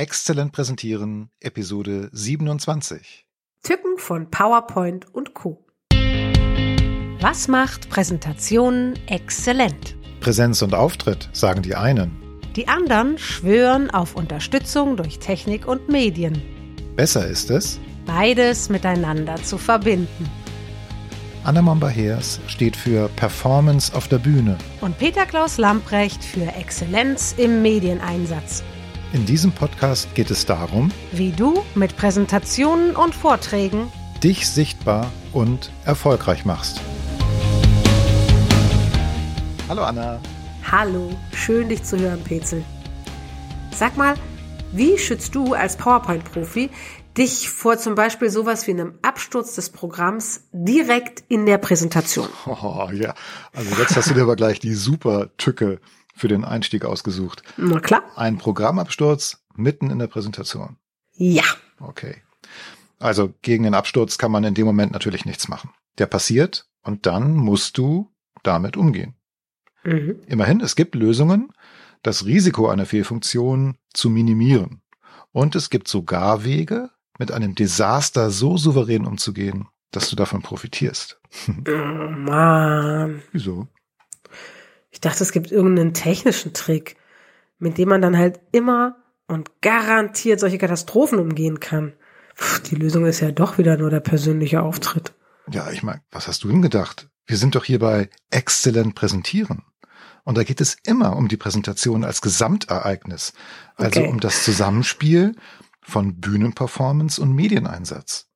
Exzellent präsentieren, Episode 27. Tücken von PowerPoint und Co. Was macht Präsentationen exzellent? Präsenz und Auftritt, sagen die einen. Die anderen schwören auf Unterstützung durch Technik und Medien. Besser ist es, Beides miteinander zu verbinden. Anna Momba-Heers steht für Performance auf der Bühne. Und Peter Klaus Lamprecht für Exzellenz im Medieneinsatz. In diesem Podcast geht es darum, Wie du mit Präsentationen und Vorträgen dich sichtbar und erfolgreich machst. Hallo Anna. Hallo, schön dich zu hören, Petzel. Sag mal, wie schützt du als PowerPoint-Profi dich vor zum Beispiel sowas wie einem Absturz des Programms direkt in der Präsentation? Oh, ja, also jetzt hast du dir aber gleich die super Tücke für den Einstieg ausgesucht. Na klar. Ein Programmabsturz mitten in der Präsentation. Ja. Okay. Also gegen den Absturz kann man in dem Moment natürlich nichts machen. Der passiert und dann musst du damit umgehen. Mhm. Immerhin, es gibt Lösungen, das Risiko einer Fehlfunktion zu minimieren. Und es gibt sogar Wege, mit einem Desaster so souverän umzugehen, dass du davon profitierst. Oh Mann. Wieso? Ich dachte, es gibt irgendeinen technischen Trick, mit dem man dann halt immer und garantiert solche Katastrophen umgehen kann. Puh, die Lösung ist ja doch wieder nur der persönliche Auftritt. Ja, ich meine, was hast du denn gedacht? Wir sind doch hier bei exzellent präsentieren. Und da geht es immer um die Präsentation als Gesamtereignis. Also Okay. um das Zusammenspiel von Bühnenperformance und Medieneinsatz.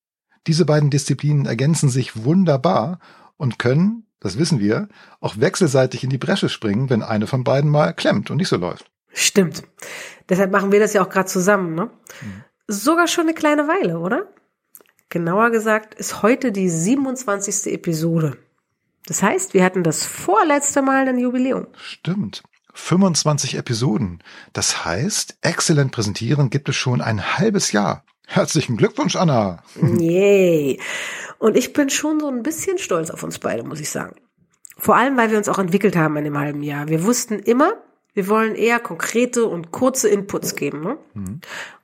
Diese beiden Disziplinen ergänzen sich wunderbar und können, das wissen wir, auch wechselseitig in die Bresche springen, wenn eine von beiden mal klemmt und nicht so läuft. Stimmt. Deshalb machen wir das ja auch gerade zusammen, ne? Sogar schon eine kleine Weile, oder? Genauer gesagt ist heute die 27. Episode. Das heißt, wir hatten das vorletzte Mal ein Jubiläum. Stimmt. 25 Episoden. Das heißt, exzellent präsentieren gibt es schon ein halbes Jahr. Herzlichen Glückwunsch, Anna. Yay. Und ich bin schon so ein bisschen stolz auf uns beide, muss ich sagen. Vor allem, weil wir uns auch entwickelt haben in dem halben Jahr. Wir wussten immer, wir wollen eher konkrete und kurze Inputs geben. Ne?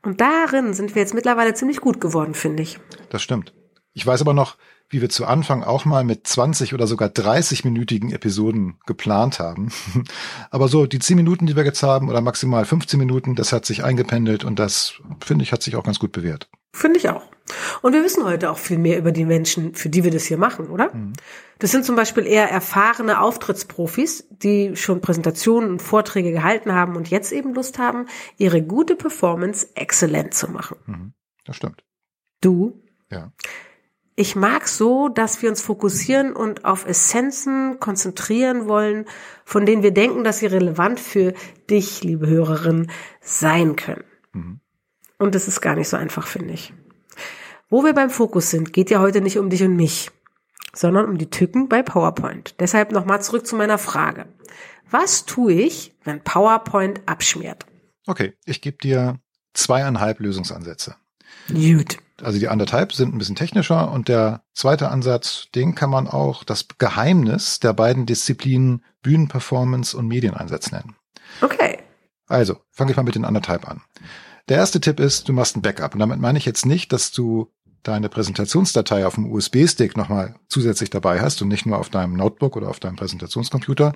Und darin sind wir jetzt mittlerweile ziemlich gut geworden, finde ich. Das stimmt. Ich weiß aber noch, wie wir zu Anfang auch mal mit 20 oder sogar 30-minütigen Episoden geplant haben. Aber so die 10 Minuten, die wir jetzt haben, oder maximal 15 Minuten, das hat sich eingependelt und das, finde ich, hat sich auch ganz gut bewährt. Finde ich auch. Und wir wissen heute auch viel mehr über die Menschen, für die wir das hier machen, oder? Das sind zum Beispiel eher erfahrene Auftrittsprofis, die schon Präsentationen und Vorträge gehalten haben und jetzt eben Lust haben, ihre gute Performance exzellent zu machen. Das stimmt. Du? Ja. Ich mag so, dass wir uns fokussieren und auf Essenzen konzentrieren wollen, von denen wir denken, dass sie relevant für dich, liebe Hörerin, sein können. Und das ist gar nicht so einfach, finde ich. Wo wir beim Fokus sind, geht ja heute nicht um dich und mich, sondern um die Tücken bei PowerPoint. Deshalb nochmal zurück zu meiner Frage. Was tue ich, wenn PowerPoint abschmiert? Okay, ich gebe dir zweieinhalb Lösungsansätze. Gut. Also die anderthalb sind ein bisschen technischer und der zweite Ansatz, den kann man auch das Geheimnis der beiden Disziplinen Bühnenperformance und Medieneinsatz nennen. Okay. Also, fange ich mal mit den anderthalb an. Der erste Tipp ist, du machst ein Backup. Und damit meine ich jetzt nicht, dass du deine Präsentationsdatei auf dem USB-Stick nochmal zusätzlich dabei hast und nicht nur auf deinem Notebook oder auf deinem Präsentationscomputer,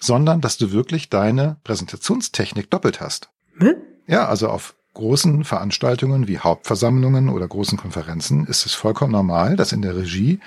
sondern dass du wirklich deine Präsentationstechnik doppelt hast. Hm? Ja, also auf großen Veranstaltungen wie Hauptversammlungen oder großen Konferenzen ist es vollkommen normal, dass in der Regie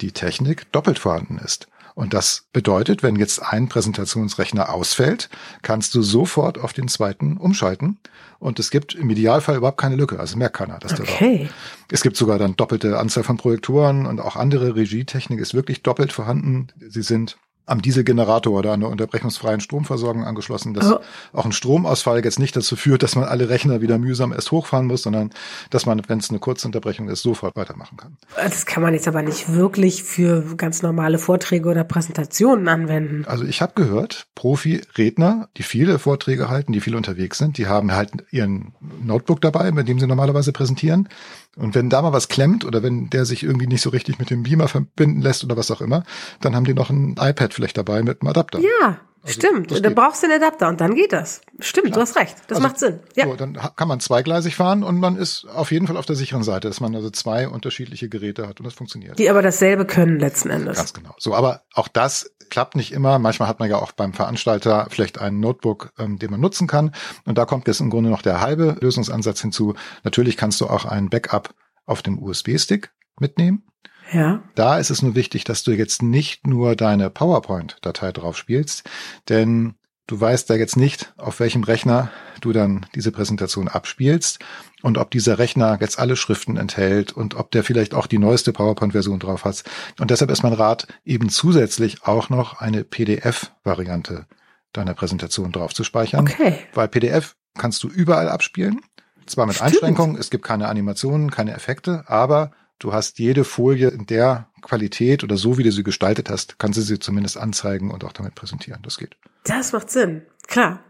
die Technik doppelt vorhanden ist. Und das bedeutet, wenn jetzt ein Präsentationsrechner ausfällt, kannst du sofort auf den zweiten umschalten. Und es gibt im Idealfall überhaupt keine Lücke. Also merkt keiner, dass der da Okay. es gibt sogar dann doppelte Anzahl von Projektoren und auch andere Regietechnik ist wirklich doppelt vorhanden. Sie sind am Dieselgenerator oder an der unterbrechungsfreien Stromversorgung angeschlossen, dass Oh. auch ein Stromausfall jetzt nicht dazu führt, dass man alle Rechner wieder mühsam erst hochfahren muss, sondern dass man, wenn es eine Kurzunterbrechung ist, sofort weitermachen kann. Das kann man jetzt aber nicht wirklich für ganz normale Vorträge oder Präsentationen anwenden. Also ich habe gehört, Profi-Redner, die viele Vorträge halten, die viel unterwegs sind, die haben halt ihren Notebook dabei, mit dem sie normalerweise präsentieren. Und wenn da mal was klemmt oder wenn der sich irgendwie nicht so richtig mit dem Beamer verbinden lässt oder was auch immer, dann haben die noch ein iPad vielleicht dabei mit einem Adapter. Ja, Also Stimmt, dann brauchst du den Adapter und dann geht das. Stimmt, du hast recht. Das Also, macht Sinn. Ja. So, dann kann man zweigleisig fahren und man ist auf jeden Fall auf der sicheren Seite, dass man also zwei unterschiedliche Geräte hat und das funktioniert. Die aber dasselbe können letzten Endes. Ganz genau. So, aber auch das klappt nicht immer. Manchmal hat man ja auch beim Veranstalter vielleicht einen Notebook, ähm, den man nutzen kann. Und da kommt jetzt im Grunde noch der halbe Lösungsansatz hinzu. Natürlich kannst du auch ein Backup auf dem USB-Stick mitnehmen. Ja. Da ist es nur wichtig, dass du jetzt nicht nur deine PowerPoint-Datei drauf spielst, denn du weißt ja jetzt nicht, auf welchem Rechner du dann diese Präsentation abspielst und ob dieser Rechner jetzt alle Schriften enthält und ob der vielleicht auch die neueste PowerPoint-Version drauf hat. Und deshalb ist mein Rat, eben zusätzlich auch noch eine PDF-Variante deiner Präsentation drauf zu speichern. Okay. Weil PDF kannst du überall abspielen. Zwar mit Stimmt. Einschränkungen, es gibt keine Animationen, keine Effekte, aber du hast jede Folie in der Qualität oder so, wie du sie gestaltet hast, kannst du sie zumindest anzeigen und auch damit präsentieren. Das geht. Das macht Sinn. Klar.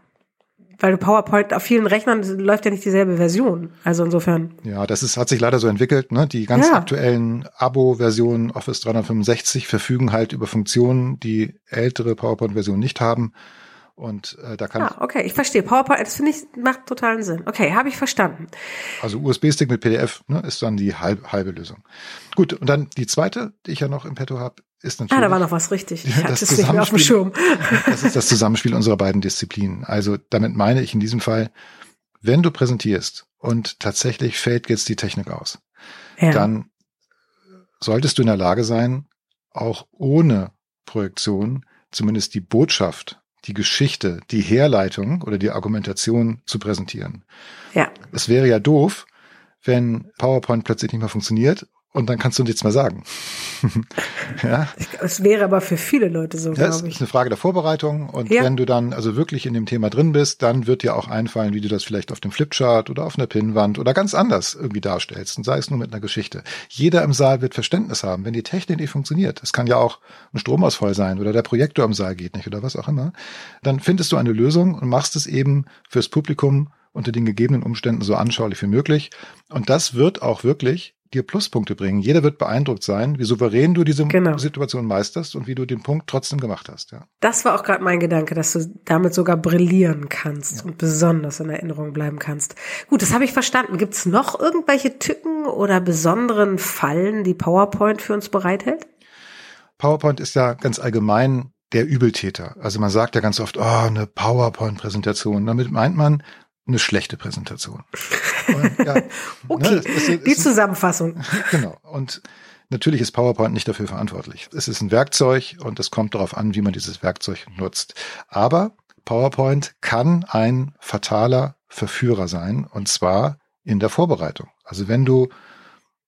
Weil du PowerPoint auf vielen Rechnern läuft ja nicht dieselbe Version. Also insofern. Ja, das ist, hat sich leider so entwickelt. Ne? Die ganz Ja. aktuellen Abo-Versionen Office 365 verfügen halt über Funktionen, die ältere PowerPoint-Versionen nicht haben. Und äh, da kann Ah, okay, ich verstehe. PowerPoint, das finde ich, macht totalen Sinn. Okay, habe ich verstanden. Also USB-Stick mit PDF ne, ist dann die halbe, halbe Lösung. Gut, und dann die zweite, die ich ja noch im Petto habe, ist natürlich. Ah, da war noch was richtig. Ich hatte das es nicht mehr auf dem Schirm. Das ist das Zusammenspiel unserer beiden Disziplinen. Also damit meine ich in diesem Fall, wenn du präsentierst und tatsächlich fällt jetzt die Technik aus, Ja. dann solltest du in der Lage sein, auch ohne Projektion zumindest die Botschaft, die Geschichte, die Herleitung oder die Argumentation zu präsentieren. ja. Es wäre ja doof, wenn PowerPoint plötzlich nicht mehr funktioniert und dann kannst du nichts mehr sagen. ja, Es wäre aber für viele Leute so, das glaube ist ich. eine Frage der Vorbereitung und Ja. wenn du dann also wirklich in dem Thema drin bist, dann wird dir auch einfallen, wie du das vielleicht auf dem Flipchart oder auf einer Pinnwand oder ganz anders irgendwie darstellst und sei es nur mit einer Geschichte. Jeder im Saal wird Verständnis haben, wenn die Technik nicht funktioniert. Es kann ja auch ein Stromausfall sein oder der Projektor im Saal geht nicht oder was auch immer. Dann findest du eine Lösung und machst es eben fürs Publikum unter den gegebenen Umständen so anschaulich wie möglich. Und das wird auch wirklich dir Pluspunkte bringen. Jeder wird beeindruckt sein, wie souverän du diese Genau. Situation meisterst und wie du den Punkt trotzdem gemacht hast. Ja. Das war auch gerade mein Gedanke, dass du damit sogar brillieren kannst und besonders in Erinnerung bleiben kannst. Gut, das habe ich verstanden. Gibt es noch irgendwelche Tücken oder besonderen Fallen, die PowerPoint für uns bereithält? PowerPoint ist ja ganz allgemein der Übeltäter. Also man sagt ja ganz oft, oh, eine PowerPoint-Präsentation. Damit meint man eine schlechte Präsentation. Und, ja, Okay, ne, es ist- die es ist- Zusammenfassung. Genau. Und natürlich ist PowerPoint nicht dafür verantwortlich. Es ist ein Werkzeug und es kommt darauf an, wie man dieses Werkzeug nutzt. Aber PowerPoint kann ein fataler Verführer sein und zwar in der Vorbereitung. Also wenn du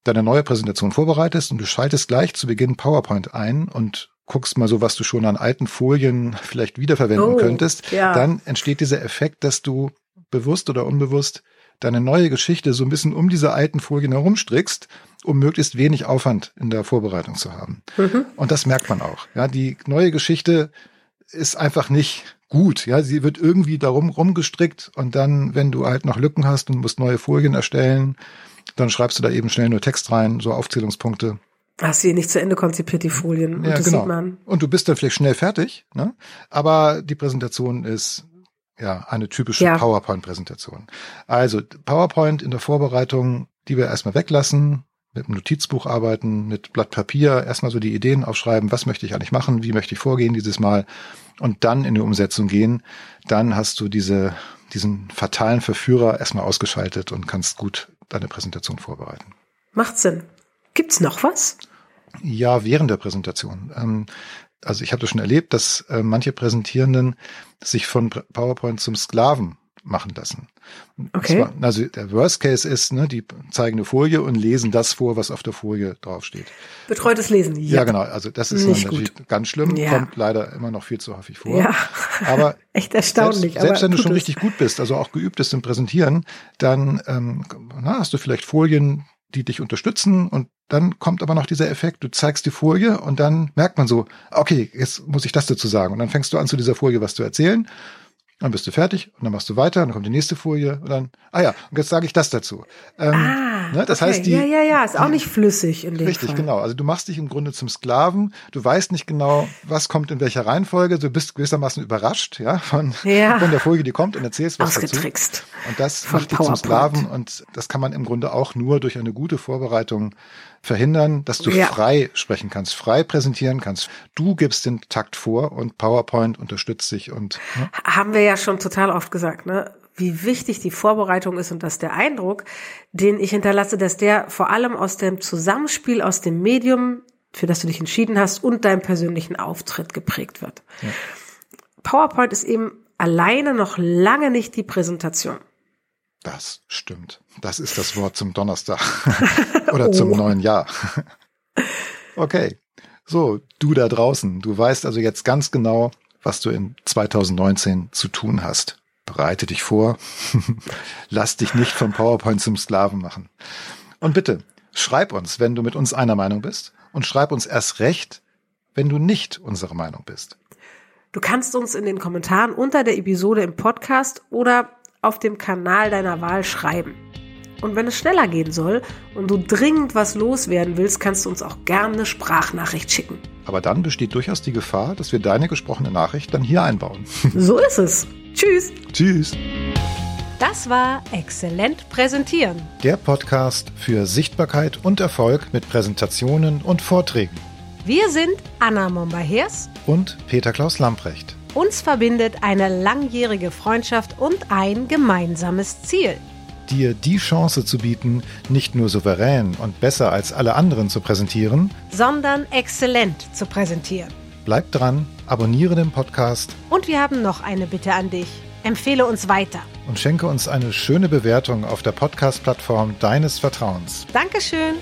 deine neue Präsentation vorbereitest und du schaltest gleich zu Beginn PowerPoint ein und guckst mal so, was du schon an alten Folien vielleicht wiederverwenden Oh, könntest, ja. dann entsteht dieser Effekt, dass du bewusst oder unbewusst deine neue Geschichte so ein bisschen um diese alten Folien herumstrickst, um möglichst wenig Aufwand in der Vorbereitung zu haben. Mhm. Und das merkt man auch. Ja, die neue Geschichte ist einfach nicht gut. Ja, sie wird irgendwie darum rumgestrickt und dann, wenn du halt noch Lücken hast und musst neue Folien erstellen, dann schreibst du da eben schnell nur Text rein, so Aufzählungspunkte. Hast du hier nicht zu Ende konzipiert, die Folien. Und Ja, das genau. sieht man. Und du bist dann vielleicht schnell fertig, ne? Aber die Präsentation ist ja eine typische Ja. PowerPoint-Präsentation. Also PowerPoint in der Vorbereitung, die wir erstmal weglassen, mit einem Notizbuch arbeiten, mit Blatt Papier, erstmal so die Ideen aufschreiben, was möchte ich eigentlich machen, wie möchte ich vorgehen dieses Mal und dann in die Umsetzung gehen. Dann hast du diese, diesen fatalen Verführer erstmal ausgeschaltet und kannst gut deine Präsentation vorbereiten. Macht Sinn. Gibt's noch was? Ja, während der Präsentation. Ähm, also ich habe das schon erlebt, dass äh, manche Präsentierenden sich von PowerPoint zum Sklaven machen lassen. Okay. Zwar, also der Worst Case ist, ne, die zeigen eine Folie und lesen das vor, was auf der Folie draufsteht. Betreutes Lesen. Ja, genau. Also das ist natürlich ganz schlimm, Ja. kommt leider immer noch viel zu häufig vor. Ja. Aber Echt erstaunlich. selbst, selbst wenn du schon es. richtig gut bist, also auch geübt bist im Präsentieren, dann ähm, na, hast du vielleicht Folien, die dich unterstützen. Und dann kommt aber noch dieser Effekt, du zeigst die Folie und dann merkt man so, okay, jetzt muss ich das dazu sagen. Und dann fängst du an zu dieser Folie was zu erzählen Dann bist du fertig und dann machst du weiter, dann kommt die nächste Folie und dann, ah ja, und jetzt sage ich das dazu. Ähm, Ah, ne, das okay. heißt, die, ja, ja, ja, ist auch nicht flüssig in dem Richtig, Fall. genau. Also du machst dich im Grunde zum Sklaven. Du weißt nicht genau, was kommt in welcher Reihenfolge. Du bist gewissermaßen überrascht, ja, von, Ja. von der Folie, die kommt und erzählst was dazu. Ausgetrickst. Und das Von macht dich zum. Sklaven und das kann man im Grunde auch nur durch eine gute Vorbereitung verhindern, dass du Ja. frei sprechen kannst, frei präsentieren kannst. Du gibst den Takt vor und PowerPoint unterstützt dich und ne? Haben wir ja schon total oft gesagt, ne? Wie wichtig die Vorbereitung ist und dass der Eindruck, den ich hinterlasse, dass der vor allem aus dem Zusammenspiel, aus dem Medium, für das du dich entschieden hast, und deinem persönlichen Auftritt geprägt wird. PowerPoint ist eben alleine noch lange nicht die Präsentation. Das stimmt. Das ist das Wort zum Donnerstag oder zum Oh. neuen Jahr. okay. So, du da draußen, du weißt also jetzt ganz genau, was du in 2019 zu tun hast. Bereite dich vor. Lass dich nicht vom PowerPoint zum Sklaven machen. Und bitte, schreib uns, wenn du mit uns einer Meinung bist. Und schreib uns erst recht, wenn du nicht unserer Meinung bist. Du kannst uns in den Kommentaren unter der Episode im Podcast oder auf dem Kanal deiner Wahl schreiben. Und wenn es schneller gehen soll und du dringend was loswerden willst, kannst du uns auch gerne eine Sprachnachricht schicken. Aber dann besteht durchaus die Gefahr, dass wir deine gesprochene Nachricht dann hier einbauen. So ist es. Tschüss. Tschüss. Das war Exzellent Präsentieren. Der Podcast für Sichtbarkeit und Erfolg mit Präsentationen und Vorträgen. Wir sind Anna Momba-Hers. Und Peter Klaus Lamprecht. Uns verbindet eine langjährige Freundschaft und ein gemeinsames Ziel. Dir die Chance zu bieten, nicht nur souverän und besser als alle anderen zu präsentieren, Sondern exzellent zu präsentieren. bleib dran, abonniere den Podcast Und wir haben noch eine Bitte an dich. Empfehle uns weiter. und schenke uns eine schöne Bewertung auf der Podcast-Plattform deines Vertrauens. Dankeschön.